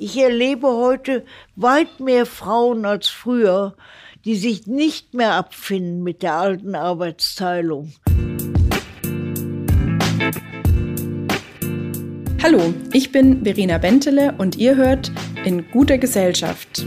Ich erlebe heute weit mehr Frauen als früher, die sich nicht mehr abfinden mit der alten Arbeitsteilung. Hallo, ich bin Verena Bentele und ihr hört in guter Gesellschaft.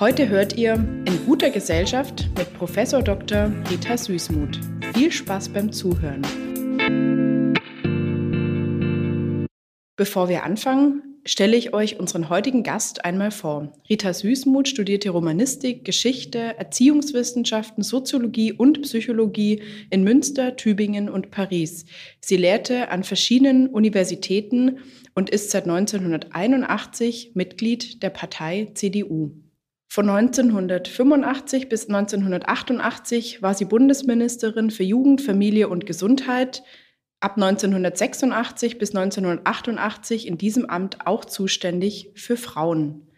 Heute hört ihr in guter Gesellschaft mit Professor Dr. Rita Süßmuth. Viel Spaß beim Zuhören. Bevor wir anfangen, stelle ich euch unseren heutigen Gast einmal vor. Rita Süßmuth studierte Romanistik, Geschichte, Erziehungswissenschaften, Soziologie und Psychologie in Münster, Tübingen und Paris. Sie lehrte an verschiedenen Universitäten und ist seit 1981 Mitglied der Partei CDU. Von 1985 bis 1988 war sie Bundesministerin für Jugend, Familie und Gesundheit, ab 1986 bis 1988 in diesem Amt auch zuständig für Frauen.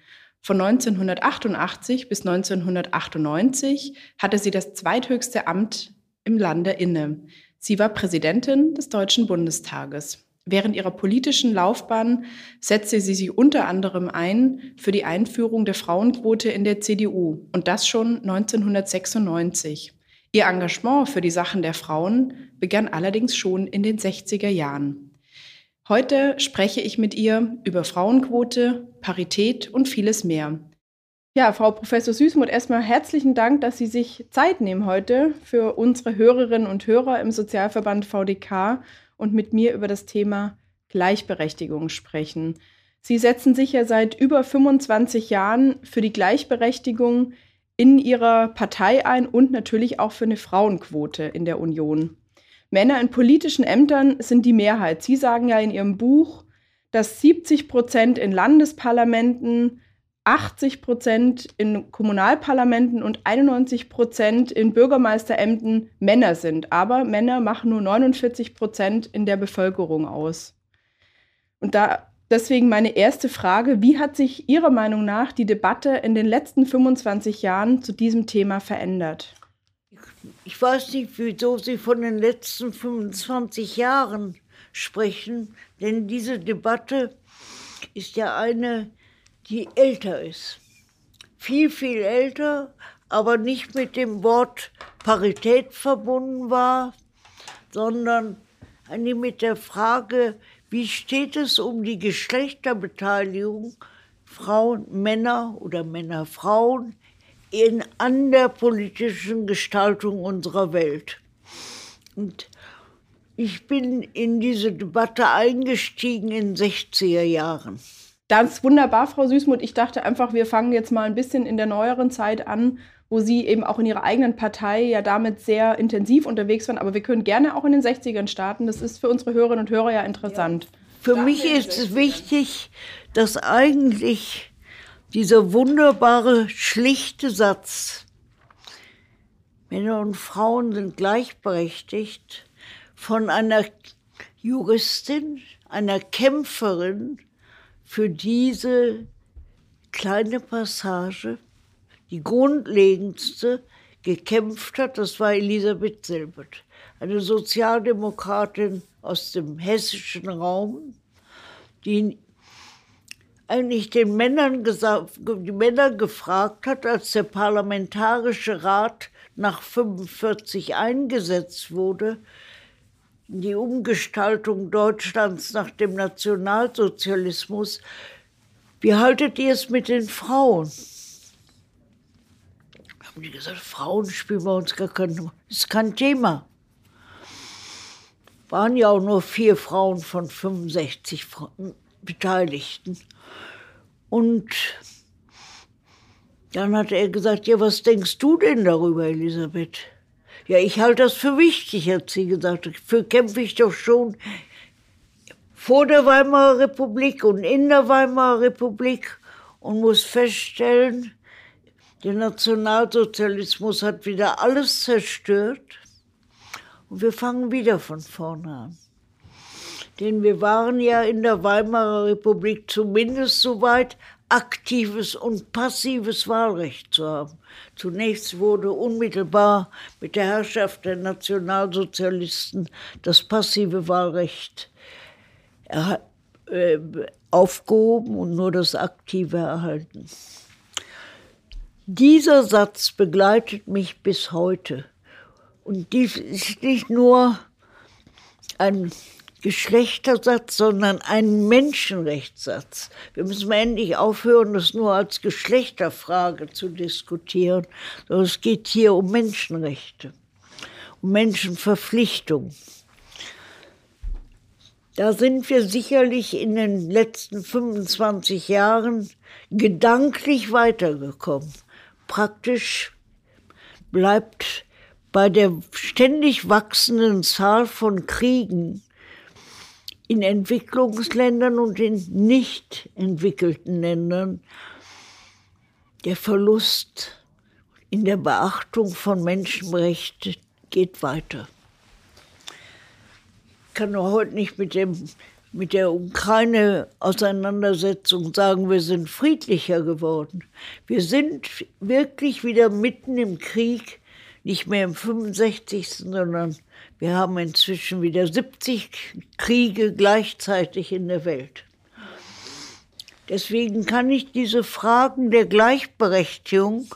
Von 1988 bis 1998 hatte sie das zweithöchste Amt im Lande inne. Sie war Präsidentin des Deutschen Bundestages. Während ihrer politischen Laufbahn setzte sie sich unter anderem ein für die Einführung der Frauenquote in der CDU und das schon 1996. Ihr Engagement für die Sachen der Frauen begann allerdings schon in den 60er Jahren. Heute spreche ich mit ihr über Frauenquote, Parität und vieles mehr. Ja, Frau Professor Süßmuth, erstmal herzlichen Dank, dass Sie sich Zeit nehmen heute für unsere Hörerinnen und Hörer im Sozialverband VDK und mit mir über das Thema Gleichberechtigung sprechen. Sie setzen sich ja seit über 25 Jahren für die Gleichberechtigung in Ihrer Partei ein und natürlich auch für eine Frauenquote in der Union. Männer in politischen Ämtern sind die Mehrheit. Sie sagen ja in Ihrem Buch, dass 70 Prozent in Landesparlamenten, 80 Prozent in Kommunalparlamenten und 91 Prozent in Bürgermeisterämtern Männer sind. Aber Männer machen nur 49 Prozent in der Bevölkerung aus. Und da deswegen meine erste Frage, wie hat sich Ihrer Meinung nach die Debatte in den letzten 25 Jahren zu diesem Thema verändert? Ich weiß nicht, wieso Sie von den letzten 25 Jahren sprechen, denn diese Debatte ist ja eine, die älter ist. Viel, viel älter, aber nicht mit dem Wort Parität verbunden war, sondern mit der Frage, wie steht es um die Geschlechterbeteiligung Frauen, Männer oder Männer, Frauen in, an der politischen Gestaltung unserer Welt? Und ich bin in diese Debatte eingestiegen in 60er Jahren. Ist wunderbar, Frau Süßmuth. Ich dachte einfach, wir fangen jetzt mal ein bisschen in der neueren Zeit an, wo Sie eben auch in Ihrer eigenen Partei ja damit sehr intensiv unterwegs waren. Aber wir können gerne auch in den 60ern starten. Das ist für unsere Hörerinnen und Hörer ja interessant. Ja. Für Danke mich ist es wichtig, dass eigentlich dieser wunderbare, schlichte Satz, Männer und Frauen sind gleichberechtigt, von einer Juristin, einer Kämpferin, für diese kleine Passage, die grundlegendste, gekämpft hat, das war Elisabeth Silbert, eine Sozialdemokratin aus dem hessischen Raum, die eigentlich den Männern die Männer gefragt hat, als der Parlamentarische Rat nach 45 eingesetzt wurde, die Umgestaltung Deutschlands nach dem Nationalsozialismus. Wie haltet ihr es mit den Frauen? Haben die gesagt, Frauen spielen bei uns gar kein, ist kein Thema. Waren ja auch nur vier Frauen von 65 Beteiligten. Und dann hat er gesagt, ja, was denkst du denn darüber, Elisabeth? Ja, ich halte das für wichtig, hat sie gesagt. Dafür kämpfe ich doch schon vor der Weimarer Republik und in der Weimarer Republik und muss feststellen, Der Nationalsozialismus hat wieder alles zerstört und wir fangen wieder von vorne an. Denn wir waren ja in der Weimarer Republik zumindest so weit, aktives und passives Wahlrecht zu haben. Zunächst wurde unmittelbar mit der Herrschaft der Nationalsozialisten das passive Wahlrecht äh, aufgehoben und nur das aktive erhalten. Dieser Satz begleitet mich bis heute. Und dies ist nicht nur ein Geschlechtersatz, sondern ein Menschenrechtssatz. Wir müssen endlich aufhören, das nur als Geschlechterfrage zu diskutieren, sondern es geht hier um Menschenrechte, um Menschenverpflichtung. Da sind wir sicherlich in den letzten 25 Jahren gedanklich weitergekommen. Praktisch bleibt bei der ständig wachsenden Zahl von Kriegen in Entwicklungsländern und in nicht entwickelten Ländern der Verlust in der Beachtung von Menschenrechten geht weiter. Ich kann nur heute nicht mit, dem, mit der Ukraine-Auseinandersetzung sagen, wir sind friedlicher geworden. Wir sind wirklich wieder mitten im Krieg, nicht mehr im 65., sondern wir haben inzwischen wieder 70 Kriege gleichzeitig in der Welt. Deswegen kann ich diese Fragen der Gleichberechtigung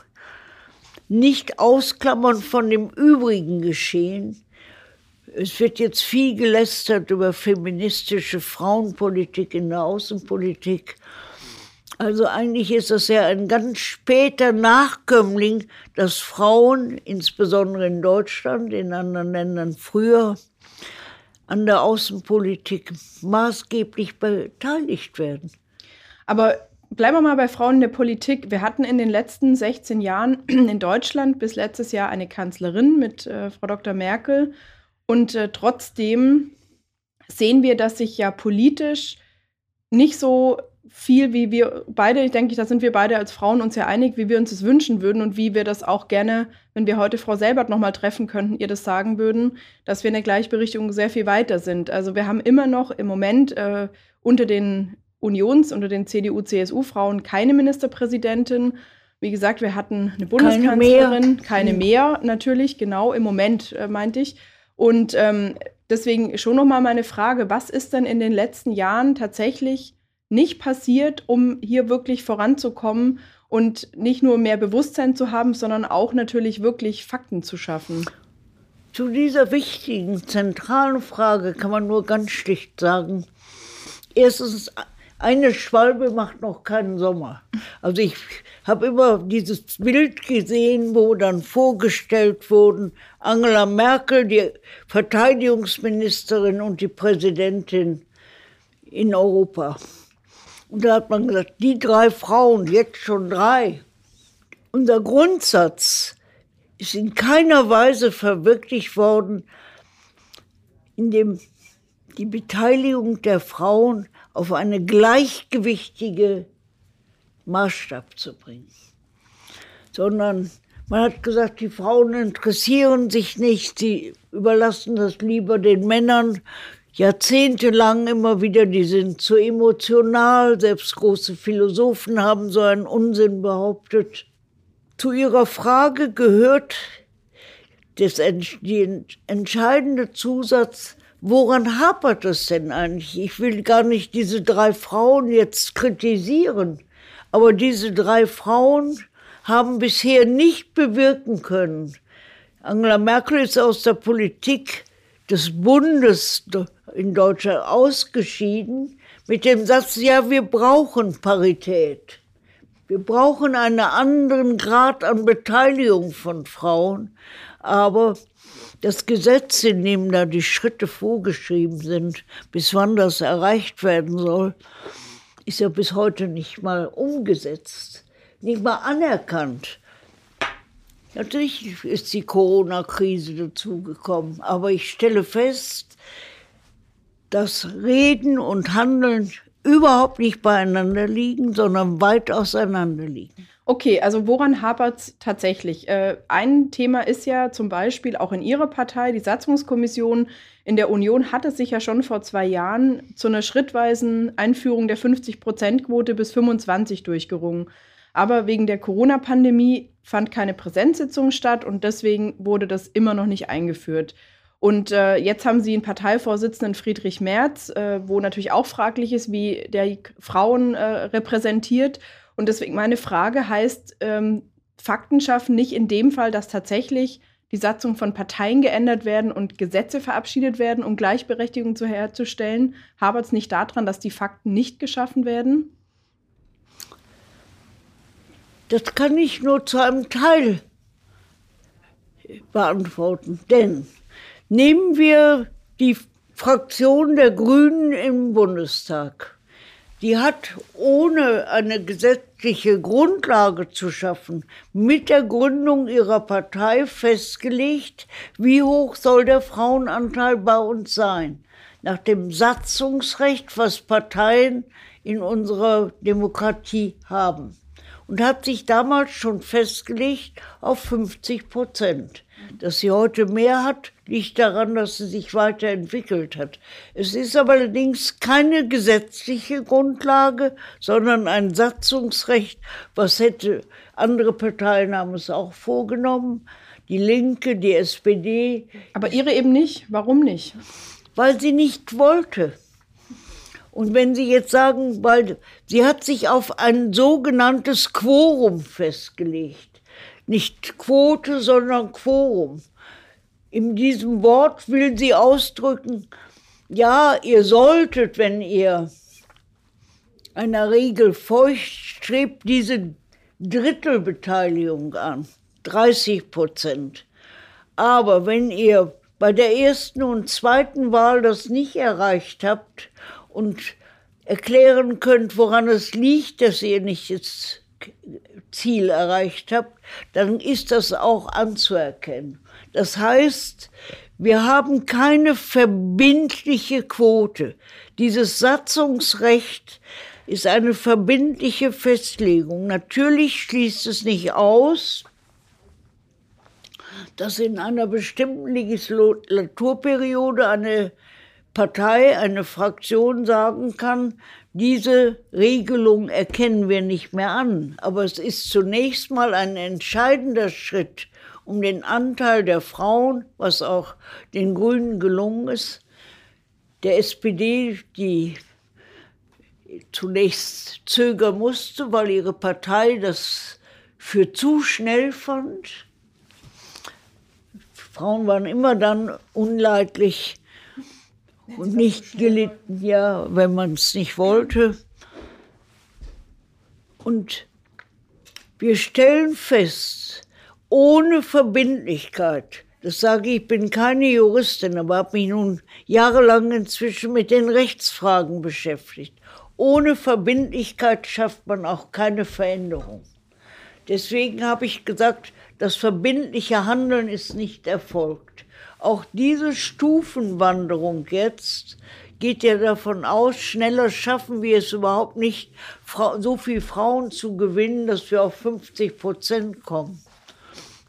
nicht ausklammern von dem übrigen Geschehen. Es wird jetzt viel gelästert über feministische Frauenpolitik in der Außenpolitik. Also eigentlich ist das ja ein ganz später Nachkömmling, dass Frauen, insbesondere in Deutschland, in anderen Ländern früher, an der Außenpolitik maßgeblich beteiligt werden. Aber bleiben wir mal bei Frauen in der Politik. Wir hatten in den letzten 16 Jahren in Deutschland bis letztes Jahr eine Kanzlerin mit äh, Frau Dr. Merkel. Und äh, trotzdem sehen wir, dass sich ja politisch nicht so viel, wie wir beide, ich denke, da sind wir beide als Frauen uns ja einig, wie wir uns das wünschen würden und wie wir das auch gerne, wenn wir heute Frau Selbert nochmal treffen könnten, ihr das sagen würden, dass wir in der Gleichberechtigung sehr viel weiter sind. Also wir haben immer noch im Moment äh, unter den Unions, unter den CDU-CSU-Frauen keine Ministerpräsidentin. Wie gesagt, wir hatten eine Bundeskanzlerin, keine mehr, keine mehr natürlich, genau im Moment, äh, meinte ich. Und ähm, deswegen schon nochmal meine Frage, was ist denn in den letzten Jahren tatsächlich nicht passiert, um hier wirklich voranzukommen und nicht nur mehr Bewusstsein zu haben, sondern auch natürlich wirklich Fakten zu schaffen? Zu dieser wichtigen, zentralen Frage kann man nur ganz schlicht sagen, erstens, eine Schwalbe macht noch keinen Sommer. Also ich habe immer dieses Bild gesehen, wo dann vorgestellt wurden, Angela Merkel, die Verteidigungsministerin und die Präsidentin in Europa. Und da hat man gesagt, die drei Frauen, jetzt schon drei. Unser Grundsatz ist in keiner Weise verwirklicht worden, in dem die Beteiligung der Frauen auf eine gleichgewichtige Maßstab zu bringen. Sondern man hat gesagt, die Frauen interessieren sich nicht, sie überlassen das lieber den Männern jahrzehntelang immer wieder, die sind zu emotional, selbst große Philosophen haben so einen Unsinn behauptet. Zu Ihrer Frage gehört das, die entscheidende Zusatz, woran hapert es denn eigentlich? Ich will gar nicht diese drei Frauen jetzt kritisieren, aber diese drei Frauen haben bisher nicht bewirken können. Angela Merkel ist aus der Politik des Bundes in Deutschland ausgeschieden mit dem Satz, ja, wir brauchen Parität. Wir brauchen einen anderen Grad an Beteiligung von Frauen. Aber das Gesetz, in dem da die Schritte vorgeschrieben sind, bis wann das erreicht werden soll, ist ja bis heute nicht mal umgesetzt, nicht mal anerkannt. Natürlich ist die Corona-Krise dazugekommen, aber ich stelle fest, dass Reden und Handeln überhaupt nicht beieinander liegen, sondern weit auseinander liegen. Okay, also woran hapert es tatsächlich? Äh, ein Thema ist ja zum Beispiel auch in Ihrer Partei, die Satzungskommission in der Union hat es sich ja schon vor zwei Jahren zu einer schrittweisen Einführung der 50-Prozent-Quote bis 25 durchgerungen. Aber wegen der Corona-Pandemie fand keine Präsenzsitzung statt und deswegen wurde das immer noch nicht eingeführt. Und äh, jetzt haben sie einen Parteivorsitzenden Friedrich Merz, äh, wo natürlich auch fraglich ist, wie der Frauen äh, repräsentiert. Und deswegen meine Frage heißt, ähm, Fakten schaffen nicht in dem Fall, dass tatsächlich die Satzung von Parteien geändert werden und Gesetze verabschiedet werden, um Gleichberechtigung zu herzustellen. Habert es nicht daran, dass die Fakten nicht geschaffen werden? Das kann ich nur zu einem Teil beantworten. Denn nehmen wir die Fraktion der Grünen im Bundestag die hat ohne eine gesetzliche Grundlage zu schaffen, mit der Gründung ihrer Partei festgelegt, wie hoch soll der Frauenanteil bei uns sein. Nach dem Satzungsrecht, was Parteien in unserer Demokratie haben. Und hat sich damals schon festgelegt auf 50 Prozent. Dass sie heute mehr hat, liegt daran, dass sie sich weiterentwickelt hat. Es ist aber allerdings keine gesetzliche Grundlage, sondern ein Satzungsrecht, was hätte andere Parteien haben es auch vorgenommen, die Linke, die SPD. Aber ihre eben nicht. Warum nicht? Weil sie nicht wollte. Und wenn Sie jetzt sagen, weil sie hat sich auf ein sogenanntes Quorum festgelegt. Nicht Quote, sondern Quorum. In diesem Wort will sie ausdrücken, ja, ihr solltet, wenn ihr einer Regel feucht, strebt diese Drittelbeteiligung an, 30 Prozent. Aber wenn ihr bei der ersten und zweiten Wahl das nicht erreicht habt und erklären könnt, woran es liegt, dass ihr nicht jetzt Ziel erreicht habt, dann ist das auch anzuerkennen. Das heißt, wir haben keine verbindliche Quote. Dieses Satzungsrecht ist eine verbindliche Festlegung. Natürlich schließt es nicht aus, dass in einer bestimmten Legislaturperiode eine Partei, eine Fraktion sagen kann, diese Regelung erkennen wir nicht mehr an, aber es ist zunächst mal ein entscheidender Schritt, um den Anteil der Frauen, was auch den Grünen gelungen ist, der SPD, die zunächst zögern musste, weil ihre Partei das für zu schnell fand. Frauen waren immer dann unleidlich, und nicht gelitten, ja, wenn man es nicht wollte. Und wir stellen fest, ohne Verbindlichkeit, das sage ich, ich bin keine Juristin, aber habe mich nun jahrelang inzwischen mit den Rechtsfragen beschäftigt. Ohne Verbindlichkeit schafft man auch keine Veränderung. Deswegen habe ich gesagt, das verbindliche Handeln ist nicht erfolgt. Auch diese Stufenwanderung jetzt geht ja davon aus, schneller schaffen wir es überhaupt nicht, so viele Frauen zu gewinnen, dass wir auf 50 Prozent kommen.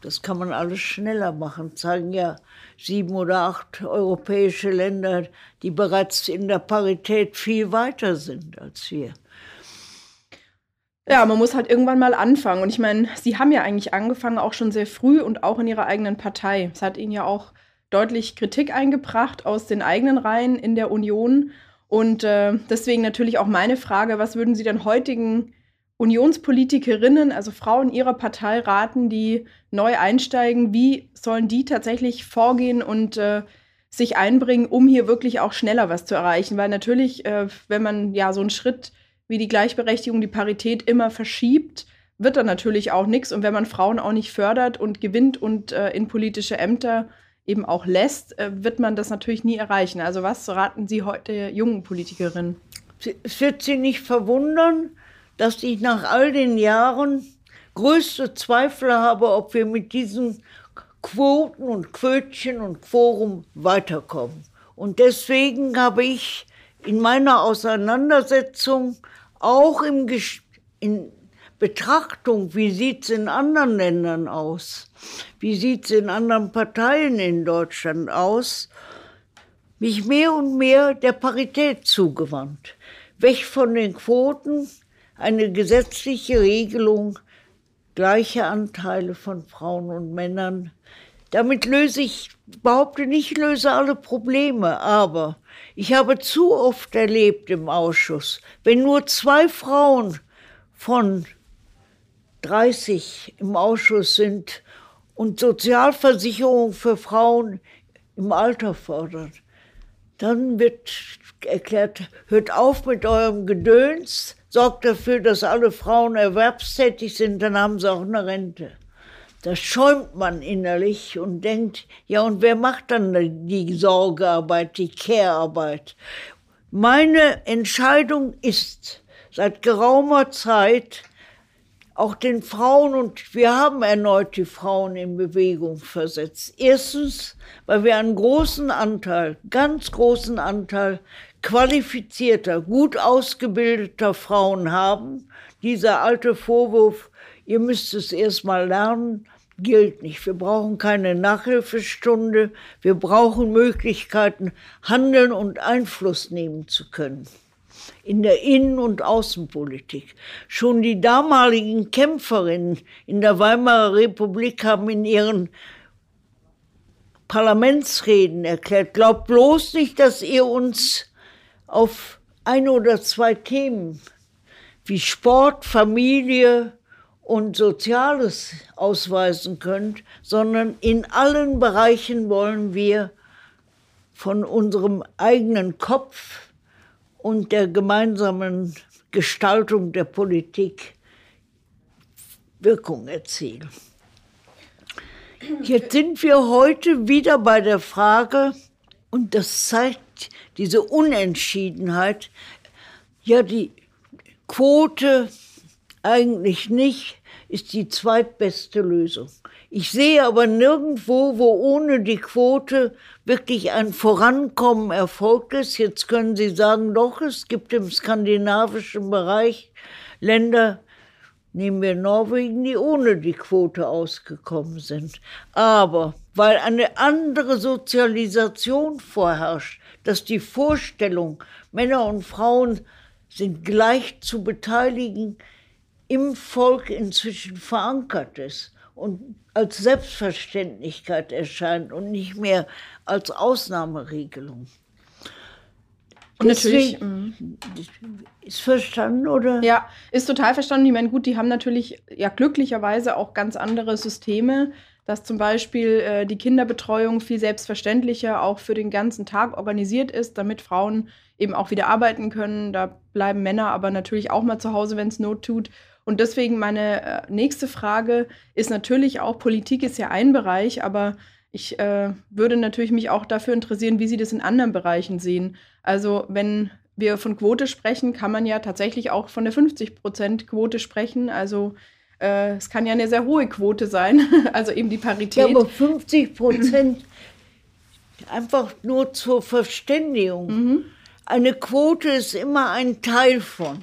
Das kann man alles schneller machen, zeigen ja sieben oder acht europäische Länder, die bereits in der Parität viel weiter sind als wir. Ja, man muss halt irgendwann mal anfangen. Und ich meine, Sie haben ja eigentlich angefangen, auch schon sehr früh und auch in Ihrer eigenen Partei. Es hat Ihnen ja auch deutlich Kritik eingebracht aus den eigenen Reihen in der Union. Und äh, deswegen natürlich auch meine Frage, was würden Sie denn heutigen Unionspolitikerinnen, also Frauen Ihrer Partei raten, die neu einsteigen, wie sollen die tatsächlich vorgehen und äh, sich einbringen, um hier wirklich auch schneller was zu erreichen? Weil natürlich, äh, wenn man ja so einen Schritt wie die Gleichberechtigung, die Parität immer verschiebt, wird dann natürlich auch nichts. Und wenn man Frauen auch nicht fördert und gewinnt und äh, in politische Ämter eben auch lässt, äh, wird man das natürlich nie erreichen. Also was raten Sie heute jungen Politikerinnen? Es wird Sie nicht verwundern, dass ich nach all den Jahren größte Zweifel habe, ob wir mit diesen Quoten und Quötchen und Quorum weiterkommen. Und deswegen habe ich in meiner Auseinandersetzung auch im in, Betrachtung, wie sieht es in anderen Ländern aus, wie sieht es in anderen Parteien in Deutschland aus, mich mehr und mehr der Parität zugewandt. Weg von den Quoten, eine gesetzliche Regelung, gleiche Anteile von Frauen und Männern. Damit löse ich, behaupte nicht, löse alle Probleme, aber ich habe zu oft erlebt im Ausschuss, wenn nur zwei Frauen von 30 im Ausschuss sind und Sozialversicherung für Frauen im Alter fordern, dann wird erklärt, hört auf mit eurem Gedöns, sorgt dafür, dass alle Frauen erwerbstätig sind, dann haben sie auch eine Rente. Da schäumt man innerlich und denkt, ja, und wer macht dann die Sorgearbeit, die Care-Arbeit? Meine Entscheidung ist seit geraumer Zeit, auch den Frauen, und wir haben erneut die Frauen in Bewegung versetzt. Erstens, weil wir einen großen Anteil, ganz großen Anteil qualifizierter, gut ausgebildeter Frauen haben. Dieser alte Vorwurf, ihr müsst es erst mal lernen, gilt nicht. Wir brauchen keine Nachhilfestunde. Wir brauchen Möglichkeiten, handeln und Einfluss nehmen zu können in der Innen- und Außenpolitik. Schon die damaligen Kämpferinnen in der Weimarer Republik haben in ihren Parlamentsreden erklärt, glaubt bloß nicht, dass ihr uns auf ein oder zwei Themen wie Sport, Familie und Soziales ausweisen könnt, sondern in allen Bereichen wollen wir von unserem eigenen Kopf und der gemeinsamen Gestaltung der Politik Wirkung erzielen. Jetzt sind wir heute wieder bei der Frage, und das zeigt diese Unentschiedenheit, ja, die Quote eigentlich nicht, ist die zweitbeste Lösung. Ich sehe aber nirgendwo, wo ohne die Quote wirklich ein Vorankommen erfolgt ist. Jetzt können Sie sagen, doch, es gibt im skandinavischen Bereich Länder, nehmen wir Norwegen, die ohne die Quote ausgekommen sind. Aber weil eine andere Sozialisation vorherrscht, dass die Vorstellung, Männer und Frauen sind gleich zu beteiligen, im Volk inzwischen verankert ist und als Selbstverständlichkeit erscheint und nicht mehr als Ausnahmeregelung. Und natürlich. Deswegen, ist verstanden, oder? Ja, ist total verstanden. Ich meine, gut, die haben natürlich ja glücklicherweise auch ganz andere Systeme, dass zum Beispiel äh, die Kinderbetreuung viel selbstverständlicher auch für den ganzen Tag organisiert ist, damit Frauen eben auch wieder arbeiten können. Da bleiben Männer aber natürlich auch mal zu Hause, wenn es Not tut. Und deswegen meine äh, nächste Frage ist natürlich auch, Politik ist ja ein Bereich, aber ich äh, würde natürlich mich auch dafür interessieren, wie Sie das in anderen Bereichen sehen. Also wenn wir von Quote sprechen, kann man ja tatsächlich auch von der 50-Prozent-Quote sprechen. Also äh, es kann ja eine sehr hohe Quote sein, also eben die Parität. Ja, aber 50 Prozent einfach nur zur Verständigung. Mhm. Eine Quote ist immer ein Teil von.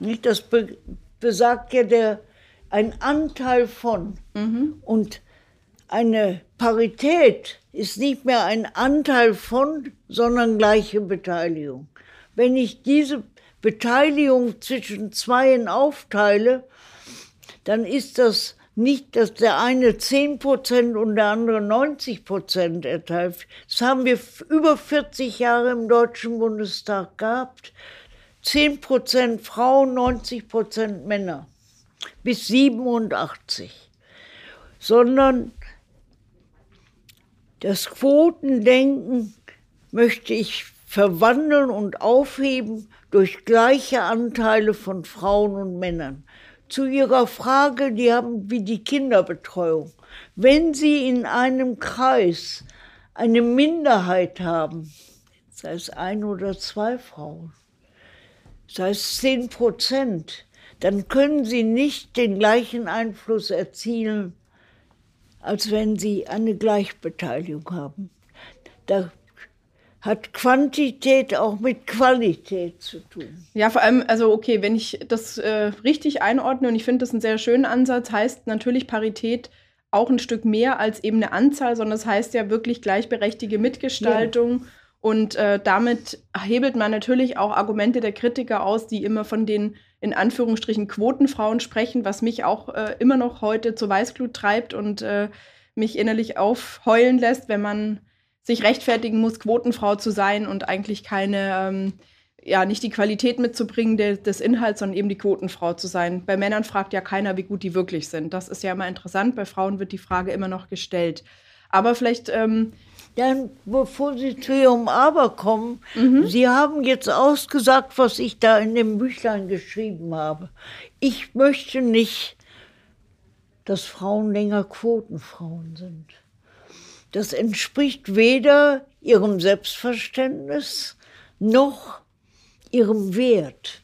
Nicht? Das be besagt ja der, ein Anteil von. Mhm. Und eine Parität ist nicht mehr ein Anteil von, sondern gleiche Beteiligung. Wenn ich diese Beteiligung zwischen Zweien aufteile, dann ist das nicht, dass der eine 10 Prozent und der andere 90 Prozent erteilt. Das haben wir über 40 Jahre im Deutschen Bundestag gehabt. 10 Prozent Frauen, 90 Prozent Männer bis 87. Sondern das Quotendenken möchte ich verwandeln und aufheben durch gleiche Anteile von Frauen und Männern. Zu Ihrer Frage, die haben wie die Kinderbetreuung. Wenn Sie in einem Kreis eine Minderheit haben, sei es ein oder zwei Frauen, sei es zehn Prozent, dann können Sie nicht den gleichen Einfluss erzielen, als wenn Sie eine Gleichbeteiligung haben. Da hat Quantität auch mit Qualität zu tun. Ja, vor allem, also okay, wenn ich das äh, richtig einordne und ich finde das einen sehr schönen Ansatz, heißt natürlich Parität auch ein Stück mehr als eben eine Anzahl, sondern das heißt ja wirklich gleichberechtigte Mitgestaltung. Ja. Und äh, damit hebelt man natürlich auch Argumente der Kritiker aus, die immer von den in Anführungsstrichen Quotenfrauen sprechen, was mich auch äh, immer noch heute zur Weißglut treibt und äh, mich innerlich aufheulen lässt, wenn man sich rechtfertigen muss, Quotenfrau zu sein und eigentlich keine, ähm, ja, nicht die Qualität mitzubringen de, des Inhalts, sondern eben die Quotenfrau zu sein. Bei Männern fragt ja keiner, wie gut die wirklich sind. Das ist ja immer interessant. Bei Frauen wird die Frage immer noch gestellt. Aber vielleicht. Ähm, dann, bevor Sie zu Ihrem Aber kommen, mhm. Sie haben jetzt ausgesagt, was ich da in dem Büchlein geschrieben habe. Ich möchte nicht, dass Frauen länger Quotenfrauen sind. Das entspricht weder ihrem Selbstverständnis noch ihrem Wert.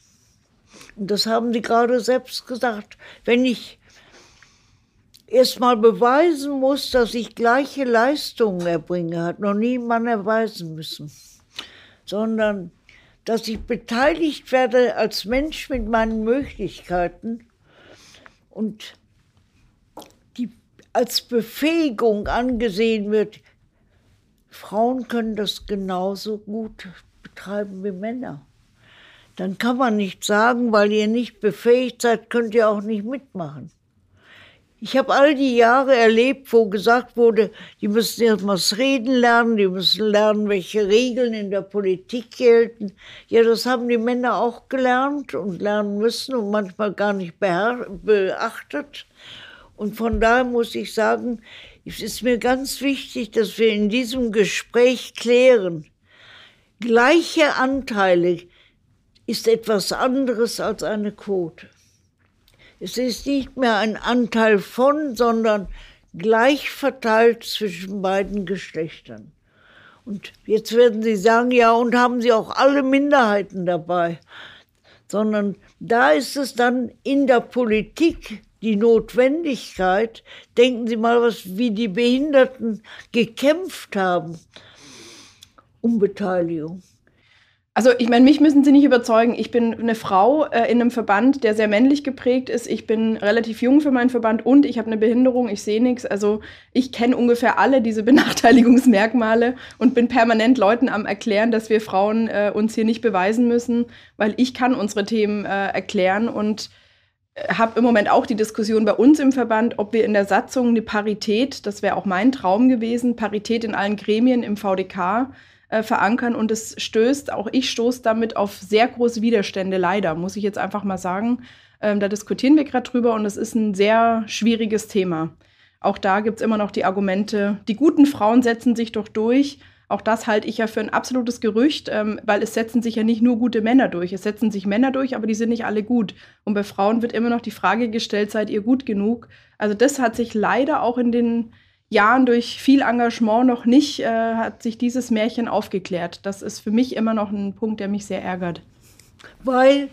Und das haben Sie gerade selbst gesagt. Wenn ich erst mal beweisen muss, dass ich gleiche Leistungen erbringe, hat noch nie ein Mann erweisen müssen, sondern dass ich beteiligt werde als Mensch mit meinen Möglichkeiten und die als Befähigung angesehen wird. Frauen können das genauso gut betreiben wie Männer. Dann kann man nicht sagen, weil ihr nicht befähigt seid, könnt ihr auch nicht mitmachen. Ich habe all die Jahre erlebt, wo gesagt wurde, die müssen mal Reden lernen, die müssen lernen, welche Regeln in der Politik gelten. Ja, das haben die Männer auch gelernt und lernen müssen und manchmal gar nicht beachtet. Und von daher muss ich sagen, es ist mir ganz wichtig, dass wir in diesem Gespräch klären, gleiche Anteile ist etwas anderes als eine Quote. Es ist nicht mehr ein Anteil von, sondern gleich verteilt zwischen beiden Geschlechtern. Und jetzt werden Sie sagen, ja, und haben Sie auch alle Minderheiten dabei? Sondern da ist es dann in der Politik die Notwendigkeit. Denken Sie mal, was, wie die Behinderten gekämpft haben um Beteiligung. Also ich meine, mich müssen Sie nicht überzeugen. Ich bin eine Frau äh, in einem Verband, der sehr männlich geprägt ist. Ich bin relativ jung für meinen Verband und ich habe eine Behinderung, ich sehe nichts. Also ich kenne ungefähr alle diese Benachteiligungsmerkmale und bin permanent Leuten am Erklären, dass wir Frauen äh, uns hier nicht beweisen müssen, weil ich kann unsere Themen äh, erklären und äh, habe im Moment auch die Diskussion bei uns im Verband, ob wir in der Satzung eine Parität, das wäre auch mein Traum gewesen, Parität in allen Gremien im VDK äh, verankern und es stößt, auch ich stoße damit auf sehr große Widerstände, leider, muss ich jetzt einfach mal sagen. Ähm, da diskutieren wir gerade drüber und es ist ein sehr schwieriges Thema. Auch da gibt es immer noch die Argumente, die guten Frauen setzen sich doch durch. Auch das halte ich ja für ein absolutes Gerücht, ähm, weil es setzen sich ja nicht nur gute Männer durch. Es setzen sich Männer durch, aber die sind nicht alle gut. Und bei Frauen wird immer noch die Frage gestellt, seid ihr gut genug? Also das hat sich leider auch in den Jahren durch viel Engagement noch nicht, äh, hat sich dieses Märchen aufgeklärt. Das ist für mich immer noch ein Punkt, der mich sehr ärgert. Weil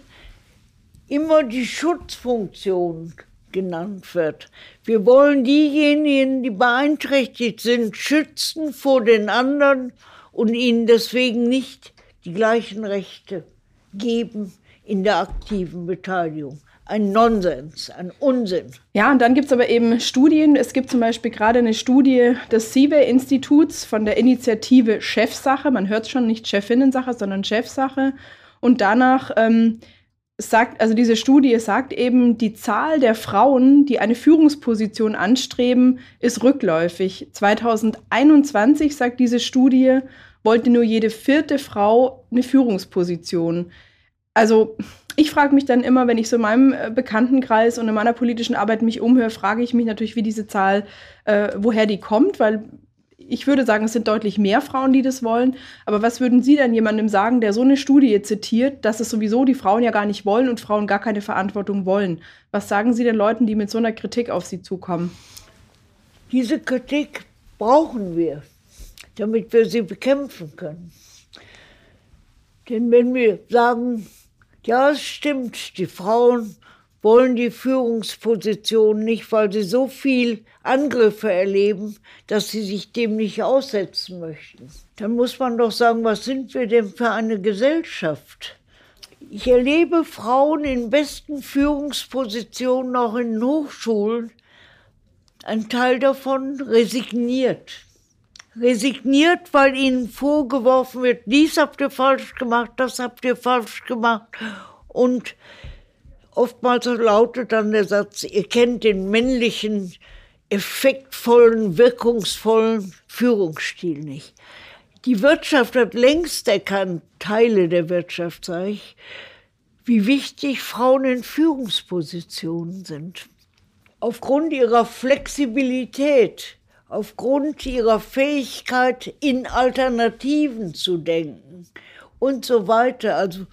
immer die Schutzfunktion genannt wird. Wir wollen diejenigen, die beeinträchtigt sind, schützen vor den anderen und ihnen deswegen nicht die gleichen Rechte geben in der aktiven Beteiligung ein Nonsens, ein Unsinn. Ja, und dann gibt es aber eben Studien. Es gibt zum Beispiel gerade eine Studie des CIVE-Instituts von der Initiative Chefsache. Man hört es schon, nicht Chefinnensache, sondern Chefsache. Und danach ähm, sagt, also diese Studie sagt eben, die Zahl der Frauen, die eine Führungsposition anstreben, ist rückläufig. 2021, sagt diese Studie, wollte nur jede vierte Frau eine Führungsposition. Also ich frage mich dann immer, wenn ich so in meinem äh, Bekanntenkreis und in meiner politischen Arbeit mich umhöre, frage ich mich natürlich, wie diese Zahl, äh, woher die kommt, weil ich würde sagen, es sind deutlich mehr Frauen, die das wollen. Aber was würden Sie denn jemandem sagen, der so eine Studie zitiert, dass es sowieso die Frauen ja gar nicht wollen und Frauen gar keine Verantwortung wollen? Was sagen Sie den Leuten, die mit so einer Kritik auf Sie zukommen? Diese Kritik brauchen wir, damit wir sie bekämpfen können. Denn wenn wir sagen, ja, es stimmt, die Frauen wollen die Führungspositionen nicht, weil sie so viel Angriffe erleben, dass sie sich dem nicht aussetzen möchten. Dann muss man doch sagen, was sind wir denn für eine Gesellschaft? Ich erlebe Frauen in besten Führungspositionen, auch in Hochschulen. Ein Teil davon resigniert. Resigniert, weil ihnen vorgeworfen wird, dies habt ihr falsch gemacht, das habt ihr falsch gemacht. Und oftmals lautet dann der Satz, ihr kennt den männlichen, effektvollen, wirkungsvollen Führungsstil nicht. Die Wirtschaft hat längst erkannt, Teile der Wirtschaft sage ich, wie wichtig Frauen in Führungspositionen sind. Aufgrund ihrer Flexibilität, aufgrund ihrer Fähigkeit, in Alternativen zu denken und so weiter. Also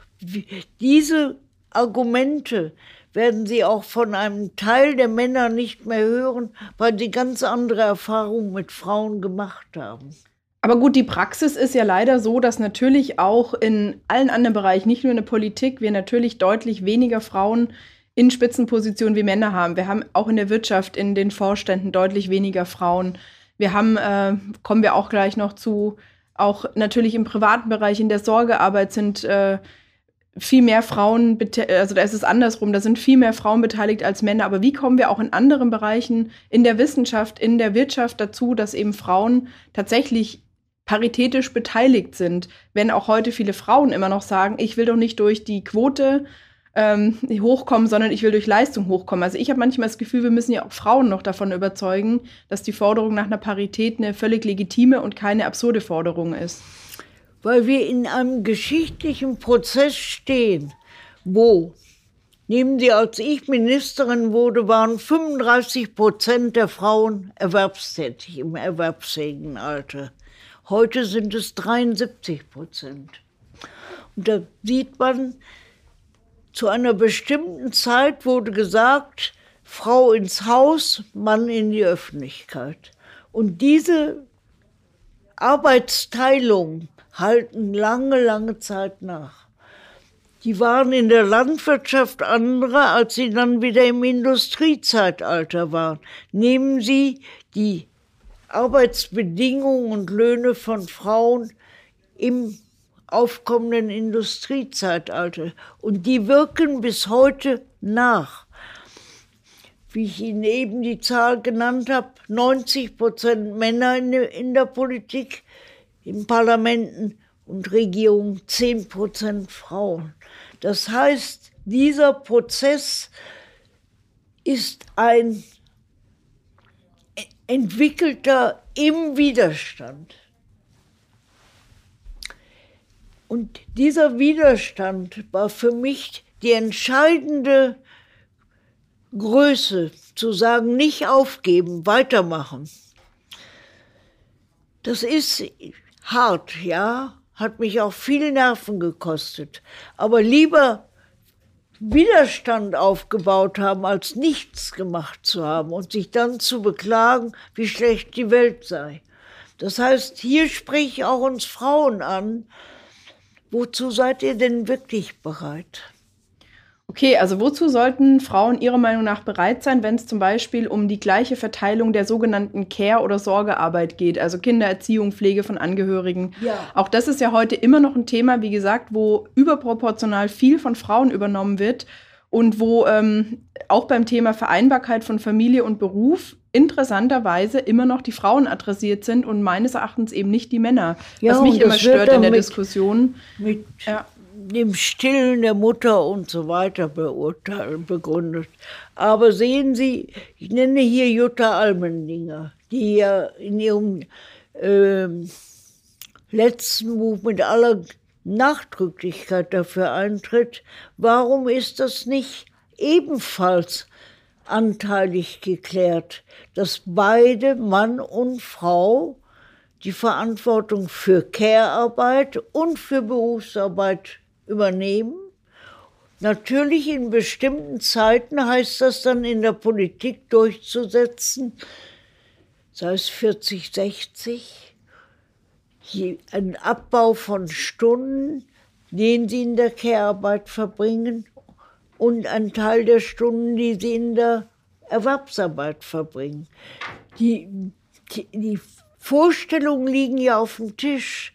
diese Argumente werden Sie auch von einem Teil der Männer nicht mehr hören, weil sie ganz andere Erfahrungen mit Frauen gemacht haben. Aber gut, die Praxis ist ja leider so, dass natürlich auch in allen anderen Bereichen, nicht nur in der Politik, wir natürlich deutlich weniger Frauen in Spitzenpositionen wie Männer haben. Wir haben auch in der Wirtschaft, in den Vorständen deutlich weniger Frauen. Wir haben, äh, kommen wir auch gleich noch zu, auch natürlich im privaten Bereich, in der Sorgearbeit sind äh, viel mehr Frauen, also da ist es andersrum, da sind viel mehr Frauen beteiligt als Männer. Aber wie kommen wir auch in anderen Bereichen, in der Wissenschaft, in der Wirtschaft dazu, dass eben Frauen tatsächlich paritätisch beteiligt sind, wenn auch heute viele Frauen immer noch sagen, ich will doch nicht durch die Quote ähm, hochkommen, sondern ich will durch Leistung hochkommen. Also ich habe manchmal das Gefühl, wir müssen ja auch Frauen noch davon überzeugen, dass die Forderung nach einer Parität eine völlig legitime und keine absurde Forderung ist. Weil wir in einem geschichtlichen Prozess stehen, wo Nehmen Sie, als ich Ministerin wurde, waren 35 Prozent der Frauen erwerbstätig im erwerbsfähigen Alter. Heute sind es 73 Prozent. Und da sieht man, zu einer bestimmten Zeit wurde gesagt, Frau ins Haus, Mann in die Öffentlichkeit. Und diese Arbeitsteilung halten lange, lange Zeit nach. Die waren in der Landwirtschaft andere, als sie dann wieder im Industriezeitalter waren. Nehmen Sie die Arbeitsbedingungen und Löhne von Frauen im aufkommenden Industriezeitalter. Und die wirken bis heute nach. Wie ich Ihnen eben die Zahl genannt habe, 90 Prozent Männer in der Politik, in Parlamenten und Regierungen 10 Prozent Frauen. Das heißt, dieser Prozess ist ein entwickelter im Widerstand. Und dieser Widerstand war für mich die entscheidende Größe, zu sagen, nicht aufgeben, weitermachen. Das ist hart, ja, hat mich auch viel Nerven gekostet. Aber lieber Widerstand aufgebaut haben, als nichts gemacht zu haben und sich dann zu beklagen, wie schlecht die Welt sei. Das heißt, hier spreche ich auch uns Frauen an. Wozu seid ihr denn wirklich bereit? Okay, also wozu sollten Frauen Ihrer Meinung nach bereit sein, wenn es zum Beispiel um die gleiche Verteilung der sogenannten Care- oder Sorgearbeit geht, also Kindererziehung, Pflege von Angehörigen? Ja. Auch das ist ja heute immer noch ein Thema, wie gesagt, wo überproportional viel von Frauen übernommen wird und wo ähm, auch beim Thema Vereinbarkeit von Familie und Beruf interessanterweise immer noch die Frauen adressiert sind und meines Erachtens eben nicht die Männer. Ja, was mich immer stört in der mit, Diskussion. Mit ja dem Stillen der Mutter und so weiter beurteilt, begründet. Aber sehen Sie, ich nenne hier Jutta Almendinger, die ja in ihrem äh, letzten Buch mit aller Nachdrücklichkeit dafür eintritt. Warum ist das nicht ebenfalls anteilig geklärt, dass beide Mann und Frau die Verantwortung für Care-Arbeit und für Berufsarbeit übernehmen. Natürlich in bestimmten Zeiten heißt das dann in der Politik durchzusetzen, sei es 40, 60, ein Abbau von Stunden, den sie in der Care-Arbeit verbringen und ein Teil der Stunden, die sie in der Erwerbsarbeit verbringen. Die, die, die Vorstellungen liegen ja auf dem Tisch.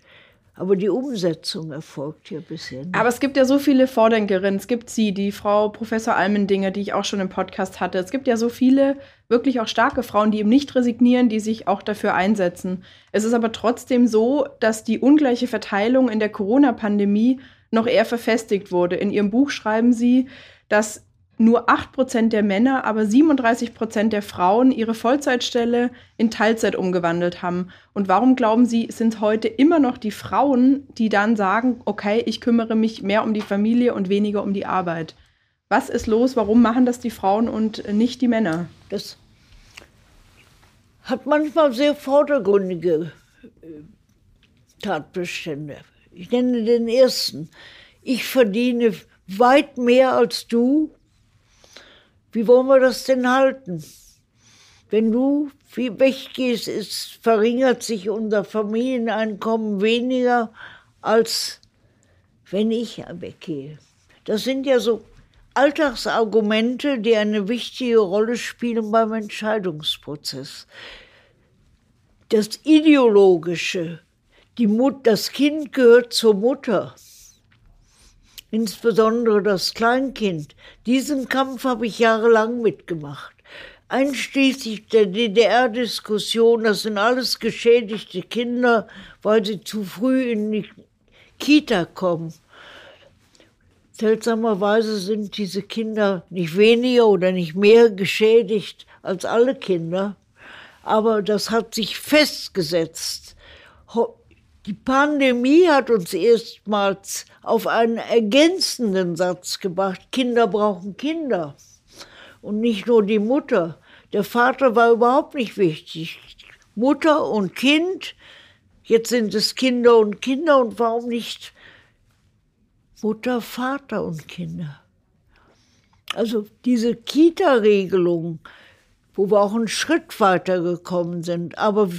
Aber die Umsetzung erfolgt ja bisher nicht. Aber es gibt ja so viele Vordenkerinnen. Es gibt sie, die Frau Professor Almendinger, die ich auch schon im Podcast hatte. Es gibt ja so viele wirklich auch starke Frauen, die eben nicht resignieren, die sich auch dafür einsetzen. Es ist aber trotzdem so, dass die ungleiche Verteilung in der Corona-Pandemie noch eher verfestigt wurde. In ihrem Buch schreiben sie, dass nur 8% der Männer, aber 37% der Frauen ihre Vollzeitstelle in Teilzeit umgewandelt haben. Und warum glauben Sie, sind heute immer noch die Frauen, die dann sagen, okay, ich kümmere mich mehr um die Familie und weniger um die Arbeit? Was ist los? Warum machen das die Frauen und nicht die Männer? Das hat manchmal sehr vordergründige äh, Tatbestände. Ich nenne den ersten. Ich verdiene weit mehr als du wie wollen wir das denn halten? Wenn du weggehst, ist, verringert sich unser Familieneinkommen weniger, als wenn ich weggehe. Das sind ja so Alltagsargumente, die eine wichtige Rolle spielen beim Entscheidungsprozess. Das Ideologische, Mut, das Kind gehört zur Mutter insbesondere das Kleinkind. Diesen Kampf habe ich jahrelang mitgemacht. Einschließlich der DDR-Diskussion, das sind alles geschädigte Kinder, weil sie zu früh in die Kita kommen. Seltsamerweise sind diese Kinder nicht weniger oder nicht mehr geschädigt als alle Kinder. Aber das hat sich festgesetzt. Die Pandemie hat uns erstmals auf einen ergänzenden Satz gebracht. Kinder brauchen Kinder. Und nicht nur die Mutter. Der Vater war überhaupt nicht wichtig. Mutter und Kind, jetzt sind es Kinder und Kinder und warum nicht Mutter, Vater und Kinder? Also diese Kita-Regelung, wo wir auch einen Schritt weiter gekommen sind, aber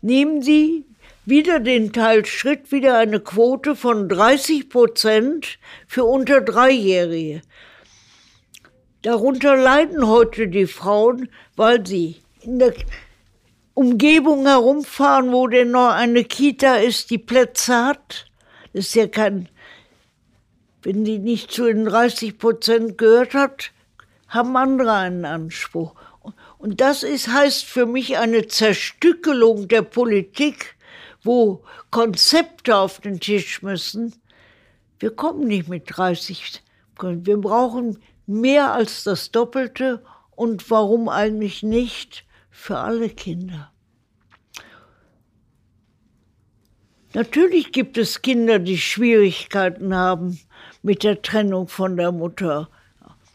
nehmen Sie wieder den Teil Schritt, wieder eine Quote von 30 Prozent für unter Dreijährige. Darunter leiden heute die Frauen, weil sie in der Umgebung herumfahren, wo denn noch eine Kita ist, die Plätze hat. Das ist ja kein, wenn die nicht zu den 30 Prozent gehört hat, haben andere einen Anspruch. Und das ist, heißt für mich eine Zerstückelung der Politik wo Konzepte auf den Tisch müssen. Wir kommen nicht mit 30. Wir brauchen mehr als das Doppelte und warum eigentlich nicht für alle Kinder. Natürlich gibt es Kinder, die Schwierigkeiten haben mit der Trennung von der Mutter.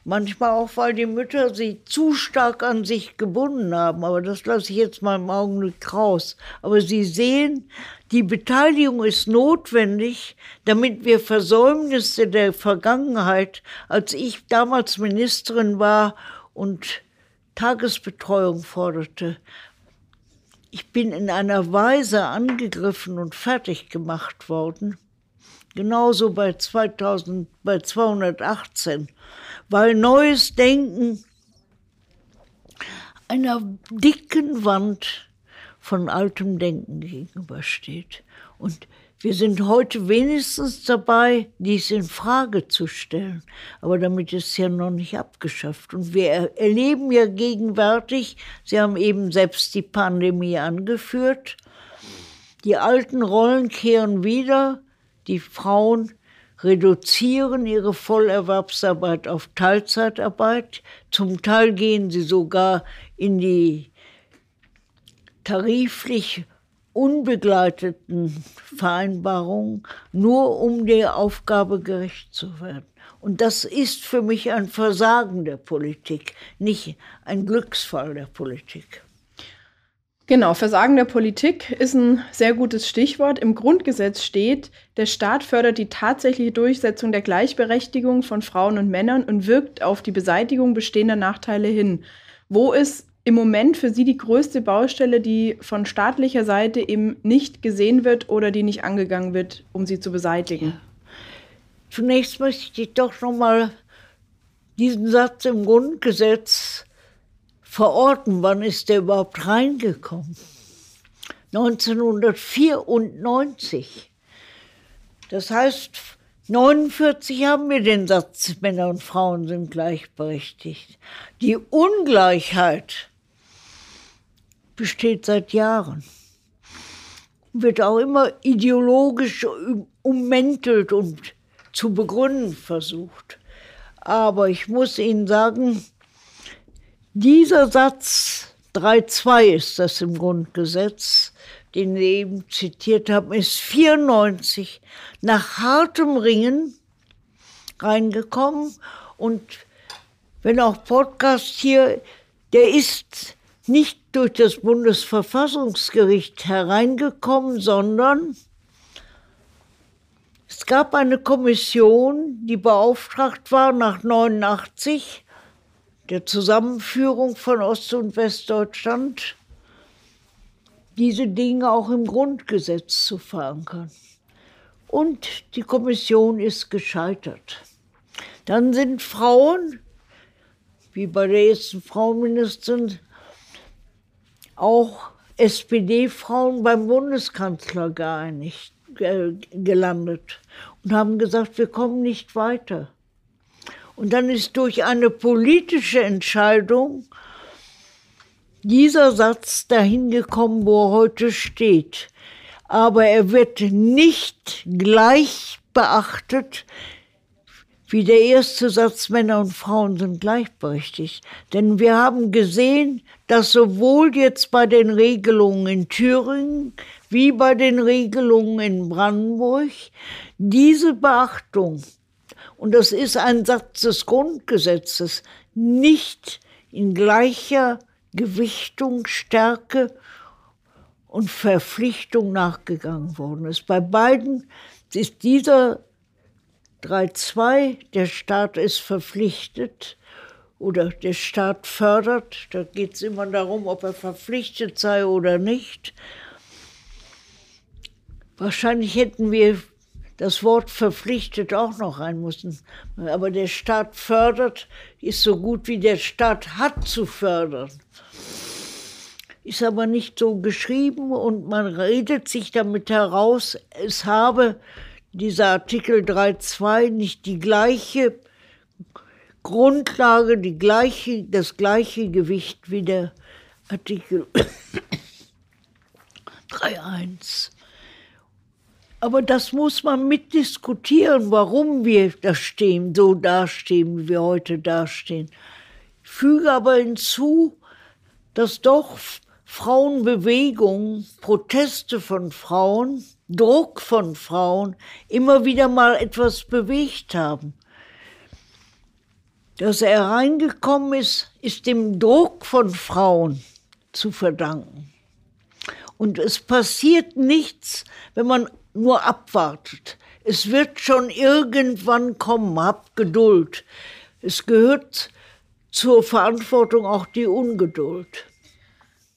Manchmal auch, weil die Mütter sie zu stark an sich gebunden haben. Aber das lasse ich jetzt mal im Augenblick raus. Aber sie sehen, die Beteiligung ist notwendig, damit wir Versäumnisse der Vergangenheit, als ich damals Ministerin war und Tagesbetreuung forderte, ich bin in einer Weise angegriffen und fertig gemacht worden. Genauso bei 2000, bei 218 weil neues Denken einer dicken Wand von altem Denken gegenübersteht. Und wir sind heute wenigstens dabei, dies in Frage zu stellen. Aber damit ist es ja noch nicht abgeschafft. Und wir erleben ja gegenwärtig, Sie haben eben selbst die Pandemie angeführt, die alten Rollen kehren wieder, die Frauen reduzieren ihre Vollerwerbsarbeit auf Teilzeitarbeit. Zum Teil gehen sie sogar in die tariflich unbegleiteten Vereinbarungen, nur um der Aufgabe gerecht zu werden. Und das ist für mich ein Versagen der Politik, nicht ein Glücksfall der Politik. Genau, Versagen der Politik ist ein sehr gutes Stichwort. Im Grundgesetz steht, der Staat fördert die tatsächliche Durchsetzung der Gleichberechtigung von Frauen und Männern und wirkt auf die Beseitigung bestehender Nachteile hin. Wo ist im Moment für Sie die größte Baustelle, die von staatlicher Seite eben nicht gesehen wird oder die nicht angegangen wird, um sie zu beseitigen? Zunächst möchte ich doch noch mal diesen Satz im Grundgesetz verorten. Wann ist der überhaupt reingekommen? 1994. Das heißt, 1949 haben wir den Satz, Männer und Frauen sind gleichberechtigt. Die Ungleichheit besteht seit Jahren, wird auch immer ideologisch ummäntelt und zu begründen versucht. Aber ich muss Ihnen sagen, dieser Satz 3.2 ist das im Grundgesetz, den Sie eben zitiert haben, ist 94 nach hartem Ringen reingekommen. Und wenn auch Podcast hier, der ist nicht durch das Bundesverfassungsgericht hereingekommen, sondern es gab eine Kommission, die beauftragt war nach 89 der Zusammenführung von Ost- und Westdeutschland diese Dinge auch im Grundgesetz zu verankern. Und die Kommission ist gescheitert. Dann sind Frauen, wie bei der ersten Frauenministerin, auch SPD-Frauen beim Bundeskanzler geeinigt, gelandet und haben gesagt, wir kommen nicht weiter. Und dann ist durch eine politische Entscheidung dieser Satz dahin gekommen, wo er heute steht. Aber er wird nicht gleich beachtet wie der erste Satz, Männer und Frauen sind gleichberechtigt. Denn wir haben gesehen, dass sowohl jetzt bei den Regelungen in Thüringen wie bei den Regelungen in Brandenburg diese Beachtung, und das ist ein Satz des Grundgesetzes, nicht in gleicher Gewichtung, Stärke und Verpflichtung nachgegangen worden ist. Bei beiden ist dieser 3.2, der Staat ist verpflichtet oder der Staat fördert, da geht es immer darum, ob er verpflichtet sei oder nicht. Wahrscheinlich hätten wir das Wort verpflichtet auch noch rein müssen. Aber der Staat fördert, ist so gut wie der Staat hat zu fördern ist aber nicht so geschrieben und man redet sich damit heraus, es habe dieser Artikel 3.2 nicht die gleiche Grundlage, die gleiche, das gleiche Gewicht wie der Artikel 3.1. Aber das muss man mitdiskutieren, warum wir da stehen, so dastehen, wie wir heute dastehen. Ich füge aber hinzu, dass doch Frauenbewegung, Proteste von Frauen, Druck von Frauen immer wieder mal etwas bewegt haben. Dass er reingekommen ist, ist dem Druck von Frauen zu verdanken. Und es passiert nichts, wenn man nur abwartet. Es wird schon irgendwann kommen, habt Geduld. Es gehört zur Verantwortung auch die Ungeduld.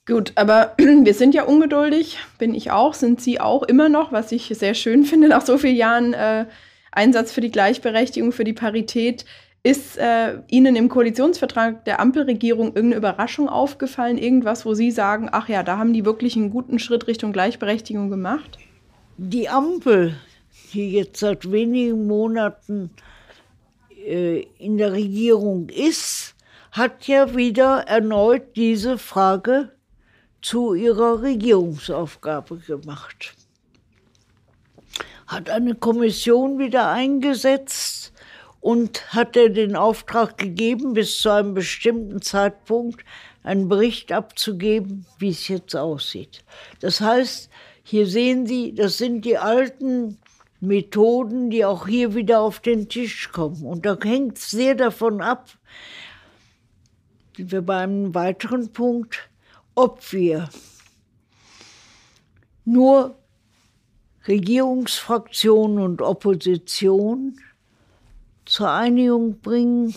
Gut, aber wir sind ja ungeduldig, bin ich auch, sind Sie auch immer noch, was ich sehr schön finde nach so vielen Jahren äh, Einsatz für die Gleichberechtigung, für die Parität. Ist äh, Ihnen im Koalitionsvertrag der Ampelregierung irgendeine Überraschung aufgefallen? Irgendwas, wo Sie sagen, ach ja, da haben die wirklich einen guten Schritt Richtung Gleichberechtigung gemacht? Die Ampel, die jetzt seit wenigen Monaten äh, in der Regierung ist, hat ja wieder erneut diese Frage zu ihrer Regierungsaufgabe gemacht. Hat eine Kommission wieder eingesetzt und hat er den Auftrag gegeben, bis zu einem bestimmten Zeitpunkt einen Bericht abzugeben, wie es jetzt aussieht. Das heißt, hier sehen Sie, das sind die alten Methoden, die auch hier wieder auf den Tisch kommen. Und da hängt es sehr davon ab, sind wir bei einem weiteren Punkt, ob wir nur Regierungsfraktion und Opposition zur Einigung bringen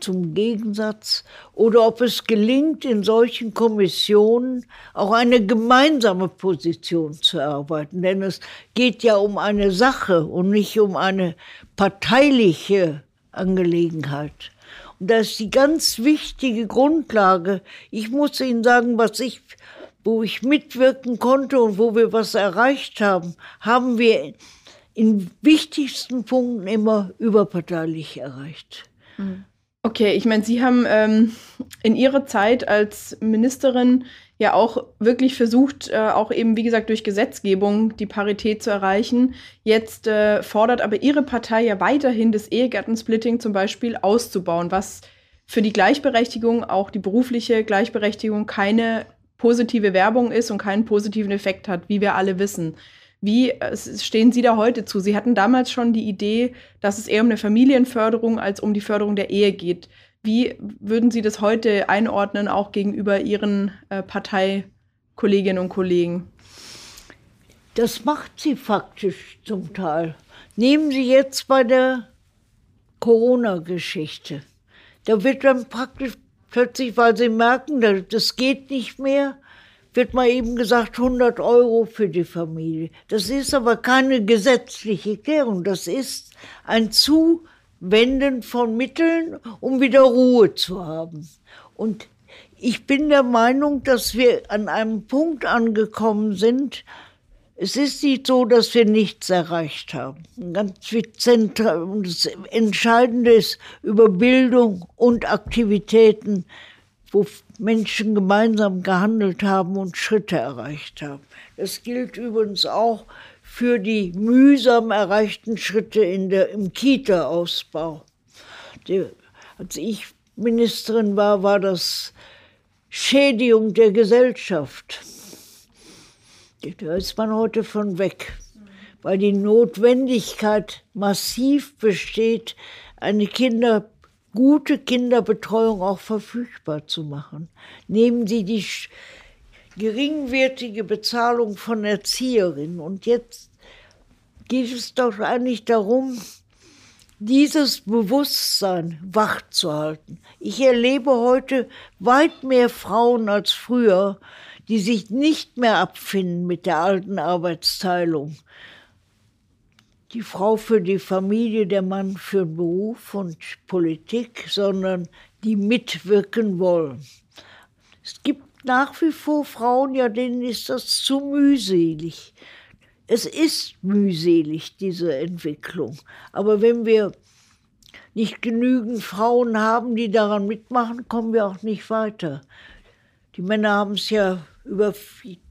zum Gegensatz oder ob es gelingt, in solchen Kommissionen auch eine gemeinsame Position zu erarbeiten. Denn es geht ja um eine Sache und nicht um eine parteiliche Angelegenheit. Und das ist die ganz wichtige Grundlage. Ich muss Ihnen sagen, was ich, wo ich mitwirken konnte und wo wir was erreicht haben, haben wir in wichtigsten Punkten immer überparteilich erreicht. Mhm. Okay, ich meine, Sie haben ähm, in Ihrer Zeit als Ministerin ja auch wirklich versucht, äh, auch eben, wie gesagt, durch Gesetzgebung die Parität zu erreichen. Jetzt äh, fordert aber Ihre Partei ja weiterhin das Ehegattensplitting zum Beispiel auszubauen, was für die Gleichberechtigung, auch die berufliche Gleichberechtigung, keine positive Werbung ist und keinen positiven Effekt hat, wie wir alle wissen. Wie äh, stehen Sie da heute zu? Sie hatten damals schon die Idee, dass es eher um eine Familienförderung als um die Förderung der Ehe geht. Wie würden Sie das heute einordnen, auch gegenüber Ihren äh, Parteikolleginnen und Kollegen? Das macht sie faktisch zum Teil. Nehmen Sie jetzt bei der Corona-Geschichte. Da wird dann praktisch plötzlich, weil sie merken, das geht nicht mehr, wird mal eben gesagt 100 Euro für die Familie. Das ist aber keine gesetzliche Klärung. Das ist ein Zuwenden von Mitteln, um wieder Ruhe zu haben. Und ich bin der Meinung, dass wir an einem Punkt angekommen sind, es ist nicht so, dass wir nichts erreicht haben. Ganz zentral, das Entscheidende ist über Bildung und Aktivitäten wo Menschen gemeinsam gehandelt haben und Schritte erreicht haben. Das gilt übrigens auch für die mühsam erreichten Schritte in der, im Kita-Ausbau. Als ich Ministerin war, war das Schädigung der Gesellschaft. Da ist man heute von weg, weil die Notwendigkeit massiv besteht, eine Kinder gute Kinderbetreuung auch verfügbar zu machen. Nehmen Sie die geringwertige Bezahlung von Erzieherinnen. Und jetzt geht es doch eigentlich darum, dieses Bewusstsein wachzuhalten. Ich erlebe heute weit mehr Frauen als früher, die sich nicht mehr abfinden mit der alten Arbeitsteilung, die Frau für die Familie, der Mann für Beruf und Politik, sondern die mitwirken wollen. Es gibt nach wie vor Frauen, ja, denen ist das zu mühselig. Es ist mühselig, diese Entwicklung. Aber wenn wir nicht genügend Frauen haben, die daran mitmachen, kommen wir auch nicht weiter. Die Männer haben es ja über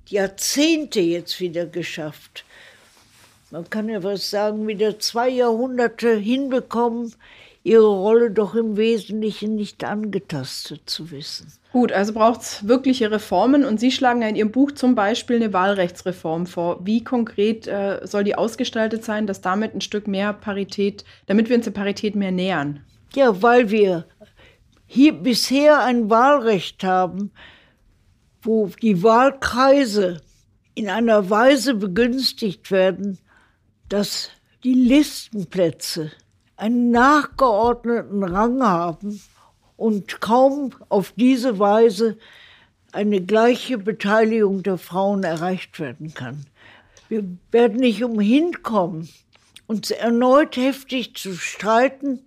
Jahrzehnte jetzt wieder geschafft man kann ja was sagen, wieder zwei Jahrhunderte hinbekommen, ihre Rolle doch im Wesentlichen nicht angetastet zu wissen. Gut, also braucht es wirkliche Reformen und Sie schlagen ja in Ihrem Buch zum Beispiel eine Wahlrechtsreform vor. Wie konkret äh, soll die ausgestaltet sein, dass damit ein Stück mehr Parität, damit wir uns der Parität mehr nähern? Ja, weil wir hier bisher ein Wahlrecht haben, wo die Wahlkreise in einer Weise begünstigt werden, dass die Listenplätze einen nachgeordneten Rang haben und kaum auf diese Weise eine gleiche Beteiligung der Frauen erreicht werden kann. Wir werden nicht umhin kommen, uns erneut heftig zu streiten,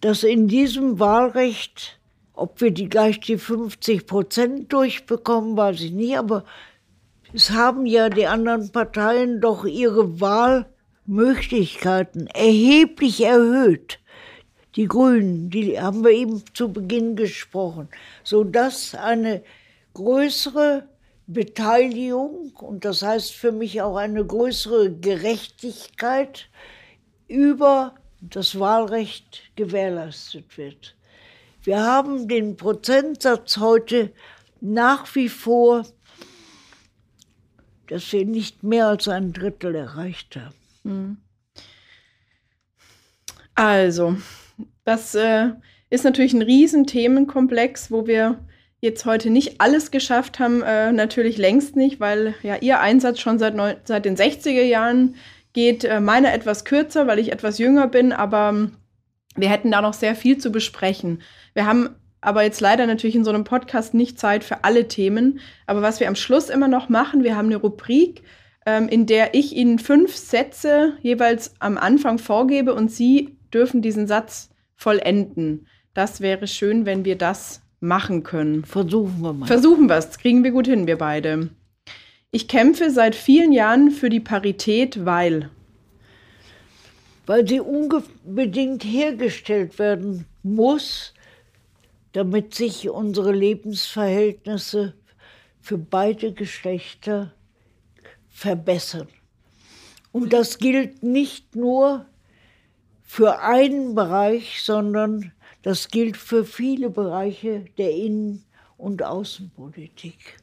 dass in diesem Wahlrecht, ob wir die gleich die 50 Prozent durchbekommen, weiß ich nicht, aber es haben ja die anderen Parteien doch ihre Wahlmöglichkeiten erheblich erhöht. Die Grünen, die haben wir eben zu Beginn gesprochen, sodass eine größere Beteiligung und das heißt für mich auch eine größere Gerechtigkeit über das Wahlrecht gewährleistet wird. Wir haben den Prozentsatz heute nach wie vor dass wir nicht mehr als ein Drittel erreicht haben. Hm. Also, das äh, ist natürlich ein Riesenthemenkomplex, wo wir jetzt heute nicht alles geschafft haben, äh, natürlich längst nicht, weil ja Ihr Einsatz schon seit, neun, seit den 60er Jahren geht, äh, meiner etwas kürzer, weil ich etwas jünger bin, aber ähm, wir hätten da noch sehr viel zu besprechen. Wir haben aber jetzt leider natürlich in so einem Podcast nicht Zeit für alle Themen. Aber was wir am Schluss immer noch machen, wir haben eine Rubrik, ähm, in der ich Ihnen fünf Sätze jeweils am Anfang vorgebe und Sie dürfen diesen Satz vollenden. Das wäre schön, wenn wir das machen können. Versuchen wir mal. Versuchen wir es. Das kriegen wir gut hin, wir beide. Ich kämpfe seit vielen Jahren für die Parität, weil. Weil sie unbedingt hergestellt werden muss, damit sich unsere Lebensverhältnisse für beide Geschlechter verbessern. Und das gilt nicht nur für einen Bereich, sondern das gilt für viele Bereiche der Innen- und Außenpolitik.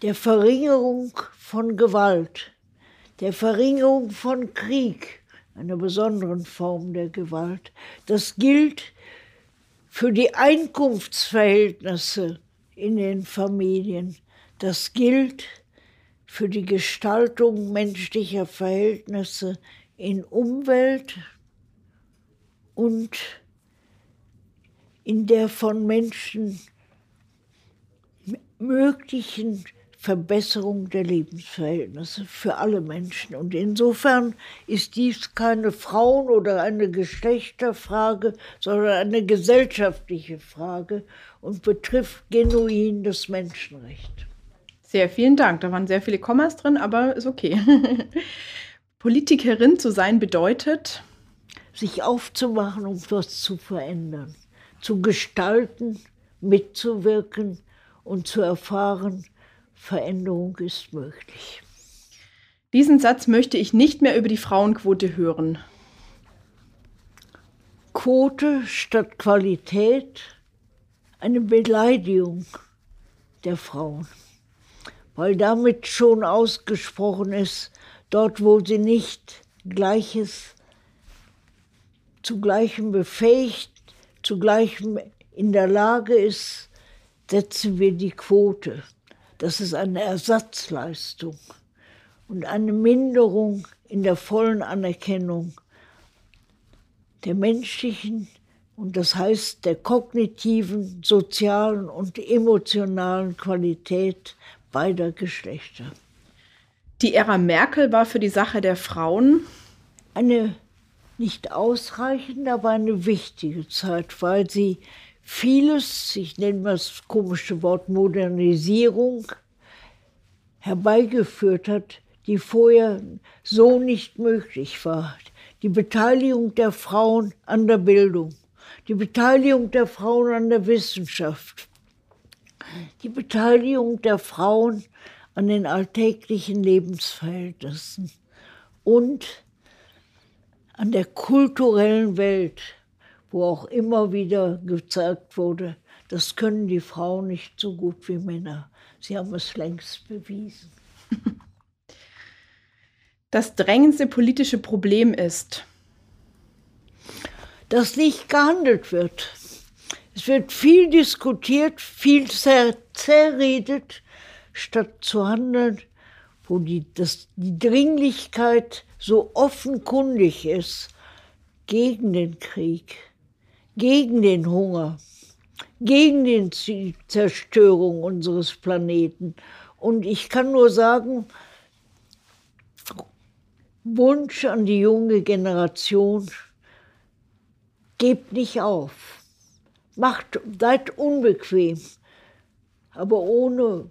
Der Verringerung von Gewalt, der Verringerung von Krieg, einer besonderen Form der Gewalt. Das gilt für die Einkunftsverhältnisse in den Familien. Das gilt für die Gestaltung menschlicher Verhältnisse in Umwelt und in der von Menschen möglichen Verbesserung der Lebensverhältnisse für alle Menschen. Und insofern ist dies keine Frauen- oder eine Geschlechterfrage, sondern eine gesellschaftliche Frage und betrifft genuin das Menschenrecht. Sehr vielen Dank. Da waren sehr viele Kommas drin, aber ist okay. Politikerin zu sein bedeutet, sich aufzumachen, um etwas zu verändern, zu gestalten, mitzuwirken und zu erfahren, Veränderung ist möglich. Diesen Satz möchte ich nicht mehr über die Frauenquote hören. Quote statt Qualität, eine Beleidigung der Frauen, weil damit schon ausgesprochen ist, dort wo sie nicht Gleiches zu Gleichem befähigt, zu Gleichem in der Lage ist, setzen wir die Quote. Das ist eine Ersatzleistung und eine Minderung in der vollen Anerkennung der menschlichen und das heißt der kognitiven, sozialen und emotionalen Qualität beider Geschlechter. Die Ära Merkel war für die Sache der Frauen eine nicht ausreichende, aber eine wichtige Zeit, weil sie vieles, ich nenne mal das komische Wort Modernisierung, herbeigeführt hat, die vorher so nicht möglich war. Die Beteiligung der Frauen an der Bildung, die Beteiligung der Frauen an der Wissenschaft, die Beteiligung der Frauen an den alltäglichen Lebensverhältnissen und an der kulturellen Welt wo auch immer wieder gezeigt wurde, das können die Frauen nicht so gut wie Männer. Sie haben es längst bewiesen. Das drängendste politische Problem ist, dass nicht gehandelt wird. Es wird viel diskutiert, viel zer zerredet, statt zu handeln, wo die, das, die Dringlichkeit so offenkundig ist gegen den Krieg gegen den Hunger, gegen die Zerstörung unseres Planeten. Und ich kann nur sagen, Wunsch an die junge Generation, gebt nicht auf. Macht, seid unbequem, aber ohne,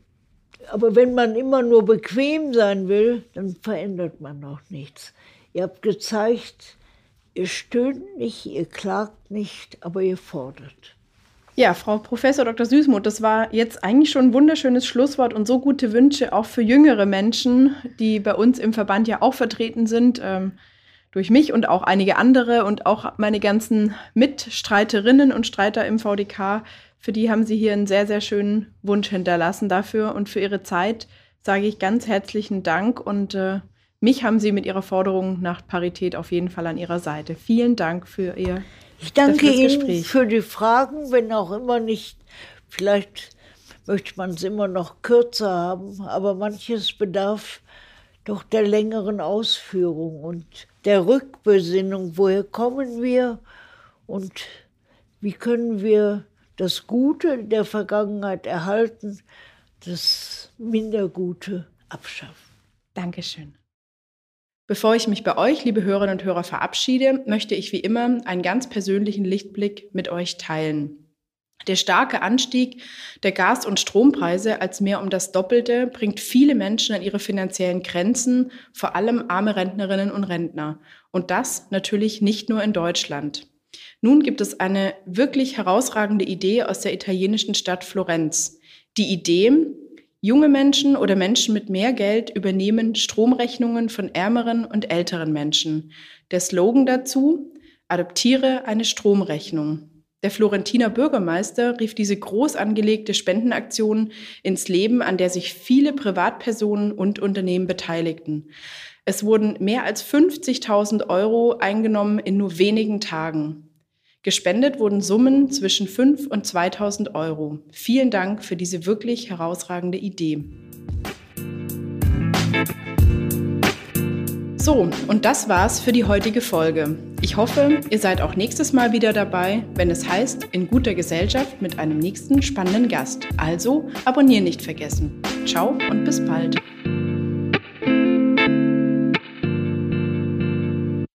aber wenn man immer nur bequem sein will, dann verändert man auch nichts. Ihr habt gezeigt, Ihr stöhnt nicht, ihr klagt nicht, aber ihr fordert. Ja, Frau Professor Dr. Süßmuth, das war jetzt eigentlich schon ein wunderschönes Schlusswort und so gute Wünsche auch für jüngere Menschen, die bei uns im Verband ja auch vertreten sind, ähm, durch mich und auch einige andere und auch meine ganzen Mitstreiterinnen und Streiter im VDK. Für die haben Sie hier einen sehr, sehr schönen Wunsch hinterlassen dafür und für Ihre Zeit sage ich ganz herzlichen Dank und äh, mich haben Sie mit Ihrer Forderung nach Parität auf jeden Fall an Ihrer Seite. Vielen Dank für Ihr Ich danke Ihnen für die Fragen, wenn auch immer nicht, vielleicht möchte man es immer noch kürzer haben, aber manches bedarf doch der längeren Ausführung und der Rückbesinnung. Woher kommen wir und wie können wir das Gute der Vergangenheit erhalten, das Mindergute abschaffen? Dankeschön. Bevor ich mich bei euch, liebe Hörerinnen und Hörer, verabschiede, möchte ich wie immer einen ganz persönlichen Lichtblick mit euch teilen. Der starke Anstieg der Gas- und Strompreise als mehr um das Doppelte bringt viele Menschen an ihre finanziellen Grenzen, vor allem arme Rentnerinnen und Rentner. Und das natürlich nicht nur in Deutschland. Nun gibt es eine wirklich herausragende Idee aus der italienischen Stadt Florenz. Die Idee, junge Menschen oder Menschen mit mehr Geld übernehmen Stromrechnungen von ärmeren und älteren Menschen. Der Slogan dazu, adoptiere eine Stromrechnung. Der Florentiner Bürgermeister rief diese groß angelegte Spendenaktion ins Leben, an der sich viele Privatpersonen und Unternehmen beteiligten. Es wurden mehr als 50.000 Euro eingenommen in nur wenigen Tagen. Gespendet wurden Summen zwischen 5 und 2000 Euro. Vielen Dank für diese wirklich herausragende Idee. So, und das war's für die heutige Folge. Ich hoffe, ihr seid auch nächstes Mal wieder dabei, wenn es heißt, in guter Gesellschaft mit einem nächsten spannenden Gast. Also abonnieren nicht vergessen. Ciao und bis bald.